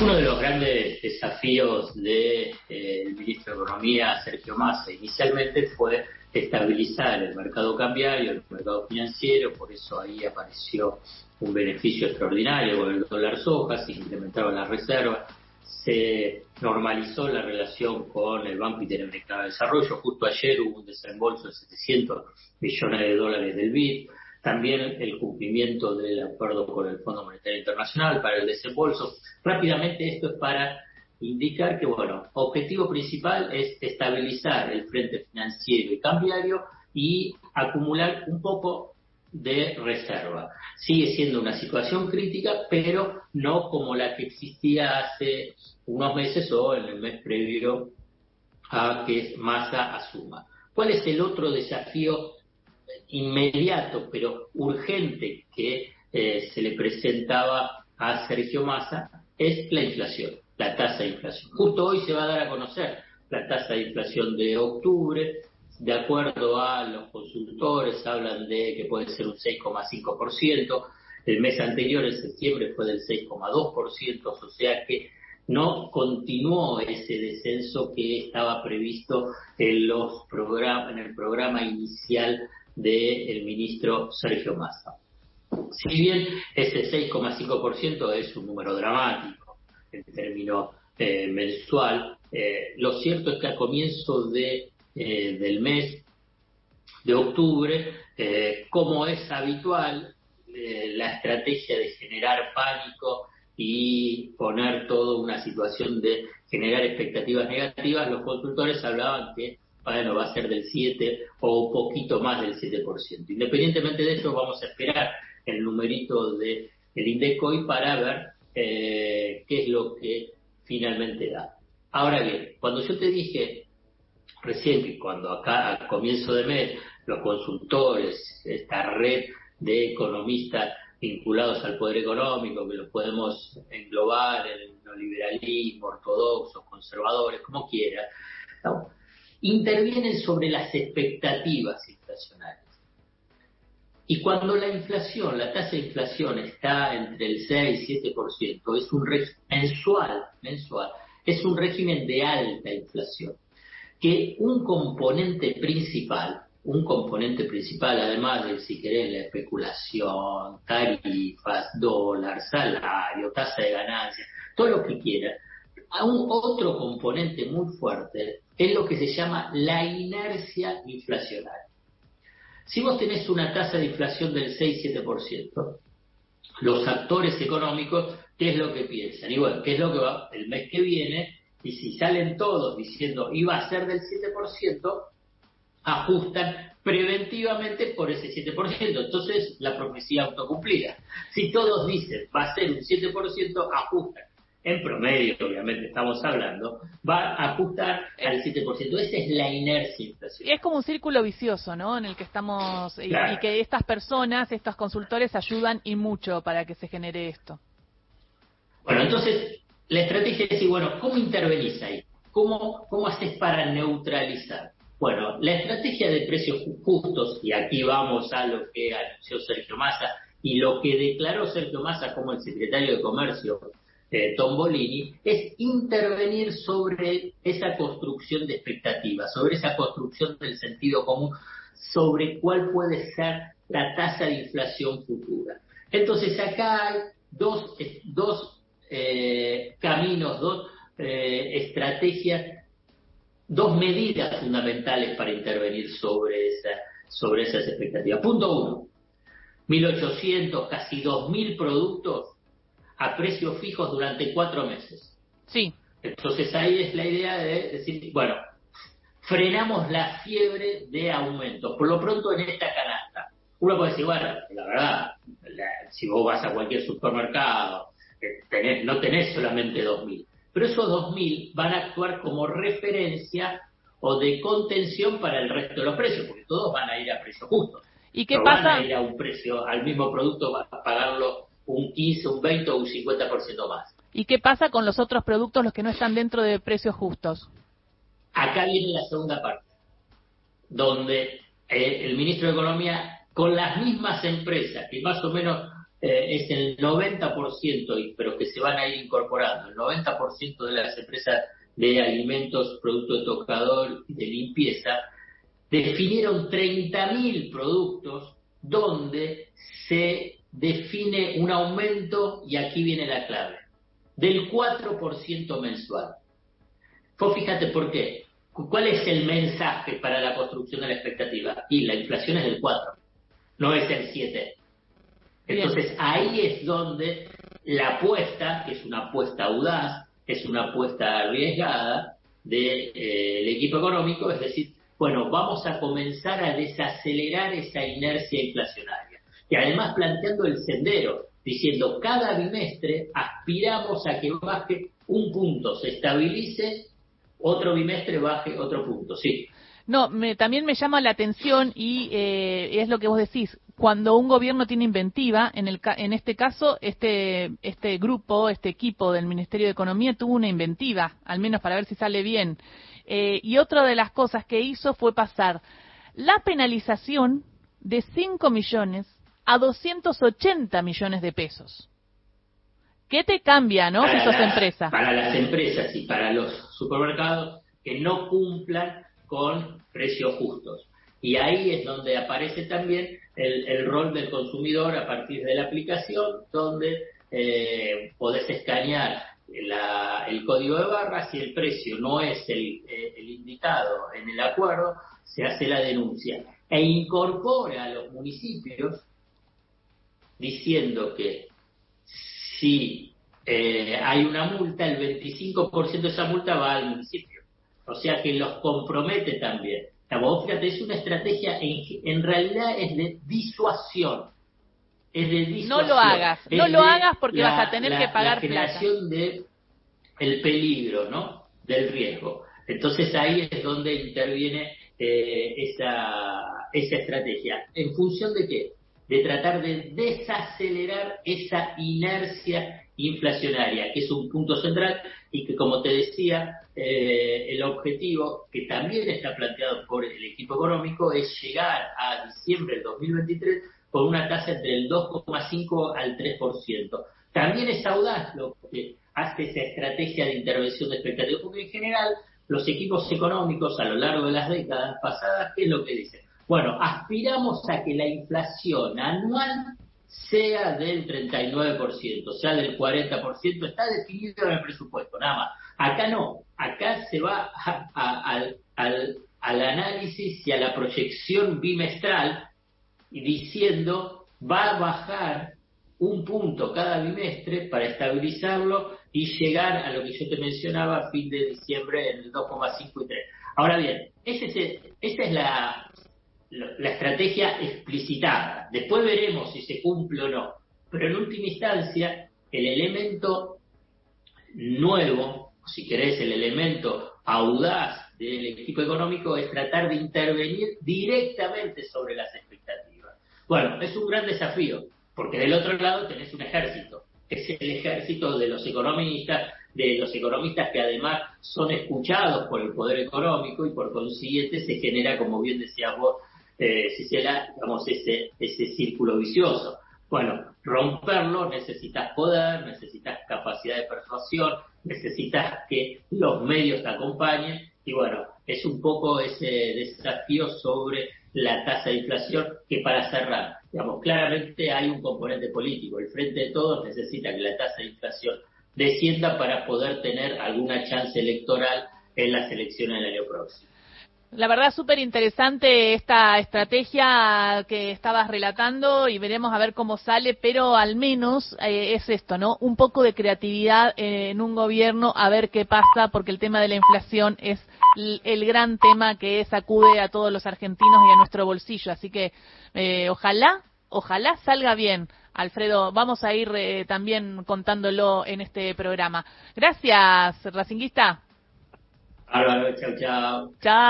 Uno de los grandes desafíos del de, ministro de Economía, Sergio Massa, inicialmente fue estabilizar el mercado cambiario, el mercado financiero, por eso ahí apareció un beneficio extraordinario con el dólar soja, se incrementaron las reservas, se normalizó la relación con el Banco Interamericano de Desarrollo. Justo ayer hubo un desembolso de 700 millones de dólares del BID. También el cumplimiento del acuerdo con el Fondo Monetario Internacional para el desembolso. Rápidamente esto es para indicar que, bueno, objetivo principal es estabilizar el frente financiero y cambiario y acumular un poco de reserva. Sigue siendo una situación crítica, pero no como la que existía hace unos meses o en el mes previo a que Massa asuma. ¿Cuál es el otro desafío inmediato, pero urgente, que eh, se le presentaba a Sergio Massa? Es la inflación, la tasa de inflación. Justo hoy se va a dar a conocer la tasa de inflación de octubre, de acuerdo a los consultores, hablan de que puede ser un 6,5%. El mes anterior, en septiembre, fue del 6,2%, o sea que no continuó ese descenso que estaba previsto en, los en el programa inicial del ministro Sergio Massa. Si bien ese 6,5% es un número dramático en términos eh, mensual, eh, lo cierto es que a comienzo de eh, del mes de octubre, eh, como es habitual, la estrategia de generar pánico y poner toda una situación de generar expectativas negativas, los consultores hablaban que bueno, va a ser del 7 o un poquito más del 7%. Independientemente de eso, vamos a esperar el numerito de Indecoy para ver qué es lo que finalmente da. Ahora bien, cuando yo te dije recién que cuando acá a comienzo de mes los consultores, esta red de economistas vinculados al poder económico, que los podemos englobar en el neoliberalismo, ortodoxos, conservadores, como quiera, intervienen sobre las expectativas inflacionarias. Y cuando la inflación, la tasa de inflación está entre el 6 y 7%, es un mensual, mensual, es un régimen de alta inflación que un componente principal, un componente principal, además de, si querés, la especulación, tarifas, dólar, salario, tasa de ganancia, todo lo que quiera, un otro componente muy fuerte es lo que se llama la inercia inflacionaria. Si vos tenés una tasa de inflación del 6-7%, los actores económicos, ¿qué es lo que piensan? Y bueno, ¿qué es lo que va el mes que viene? y si salen todos diciendo iba a ser del 7%, ajustan preventivamente por ese 7%. Entonces, la profecía autocumplida. Si todos dicen va a ser un 7%, ajustan. En promedio, obviamente, estamos hablando, va a ajustar al 7%. Esa es la inercia Y Es como un círculo vicioso, ¿no? En el que estamos, y, y que estas personas, estos consultores ayudan y mucho para que se genere esto. Bueno, entonces, la estrategia es decir, bueno, ¿cómo intervenís ahí? ¿Cómo, ¿Cómo haces para neutralizar? Bueno, la estrategia de precios justos, y aquí vamos a lo que anunció Sergio Massa y lo que declaró Sergio Massa como el secretario de Comercio, eh, Tom Bolini, es intervenir sobre esa construcción de expectativas, sobre esa construcción del sentido común, sobre cuál puede ser la tasa de inflación futura. Entonces acá hay dos, dos eh, caminos, dos eh, estrategias, dos medidas fundamentales para intervenir sobre, esa, sobre esas expectativas. Punto uno, 1.800, casi 2.000 productos a precios fijos durante cuatro meses. Sí. Entonces ahí es la idea de decir, bueno, frenamos la fiebre de aumento, por lo pronto en esta canasta. Uno puede decir, bueno, la verdad, si vos vas a cualquier supermercado, no tenés solamente 2.000, pero esos 2.000 van a actuar como referencia o de contención para el resto de los precios, porque todos van a ir a precio justo. ¿Y qué pasa? van a ir a un precio, al mismo producto, va a pagarlo un 15, un 20 o un 50% más. ¿Y qué pasa con los otros productos, los que no están dentro de precios justos? Acá viene la segunda parte, donde eh, el ministro de Economía, con las mismas empresas que más o menos eh, es el 90%, pero que se van a ir incorporando, el 90% de las empresas de alimentos, producto de tocador y de limpieza, definieron 30.000 productos donde se define un aumento, y aquí viene la clave, del 4% mensual. Pues fíjate por qué. ¿Cuál es el mensaje para la construcción de la expectativa? Y la inflación es del 4, no es el 7. Entonces ahí es donde la apuesta, que es una apuesta audaz, es una apuesta arriesgada del de, eh, equipo económico, es decir, bueno, vamos a comenzar a desacelerar esa inercia inflacionaria. Y además planteando el sendero, diciendo cada bimestre aspiramos a que baje un punto, se estabilice, otro bimestre baje otro punto, sí. No, me, también me llama la atención y eh, es lo que vos decís, cuando un gobierno tiene inventiva, en, el, en este caso, este, este grupo, este equipo del Ministerio de Economía tuvo una inventiva, al menos para ver si sale bien. Eh, y otra de las cosas que hizo fue pasar la penalización de 5 millones a 280 millones de pesos. ¿Qué te cambia, no, si sos empresa? Para las empresas y para los supermercados que no cumplan con precios justos. Y ahí es donde aparece también el, rol del consumidor a partir de la aplicación, donde eh, podés escanear el código de barras y el precio no es el, eh, el indicado en el acuerdo, se hace la denuncia e incorpora a los municipios diciendo que si eh, hay una multa, el 25% de esa multa va al municipio. O sea que los compromete también fíjate, es una estrategia, en, realidad es de disuasión. Es de disuasión. No lo hagas, no lo hagas porque vas a tener que pagar la generación de el peligro, ¿no? Del riesgo. Entonces ahí es donde interviene eh, esa, esa estrategia. ¿En función de qué? De tratar de desacelerar esa inercia inflacionaria, que es un punto central y que, como te decía, eh, el objetivo que también está planteado por el equipo económico es llegar a diciembre del 2023 con una tasa entre el 2,5 al 3%. También es audaz lo que hace esa estrategia de intervención de expectativas, porque en general los equipos económicos a lo largo de las décadas pasadas, ¿qué es lo que dicen? Bueno, aspiramos a que la inflación anual sea del 39%, sea del 40%, está definido en el presupuesto, nada más. Acá no, acá se va al, análisis y a la proyección bimestral diciendo va a bajar un punto cada bimestre para estabilizarlo y llegar a lo que yo te mencionaba a fin de diciembre en el 2,5 y 3. Ahora bien, ese, esa es la, la estrategia explicitada. Después veremos si se cumple o no. Pero en última instancia, el elemento nuevo, si querés, el elemento audaz del equipo económico es tratar de intervenir directamente sobre las expectativas. Bueno, es un gran desafío, porque del otro lado tenés un ejército. Es el ejército de los economistas, de los economistas que además son escuchados por el poder económico y por consiguiente se genera, como bien decías vos, eh, será, digamos, ese, ese círculo vicioso. Bueno, romperlo necesitas poder, necesitas capacidad de persuasión, necesitas que los medios te acompañen y bueno, es un poco ese desafío sobre la tasa de inflación que para cerrar, digamos, claramente hay un componente político. El Frente de Todos necesita que la tasa de inflación descienda para poder tener alguna chance electoral en las elecciones del año próximo. La verdad, súper interesante esta estrategia que estabas relatando y veremos a ver cómo sale, pero al menos eh, es esto, ¿no? Un poco de creatividad en un gobierno a ver qué pasa, porque el tema de la inflación es el, gran tema que sacude a todos los argentinos y a nuestro bolsillo. Así que eh, ojalá, ojalá salga bien. Alfredo, vamos a ir eh, también contándolo en este programa. Gracias, Racinguista. Álvaro, chao, chao. Chao.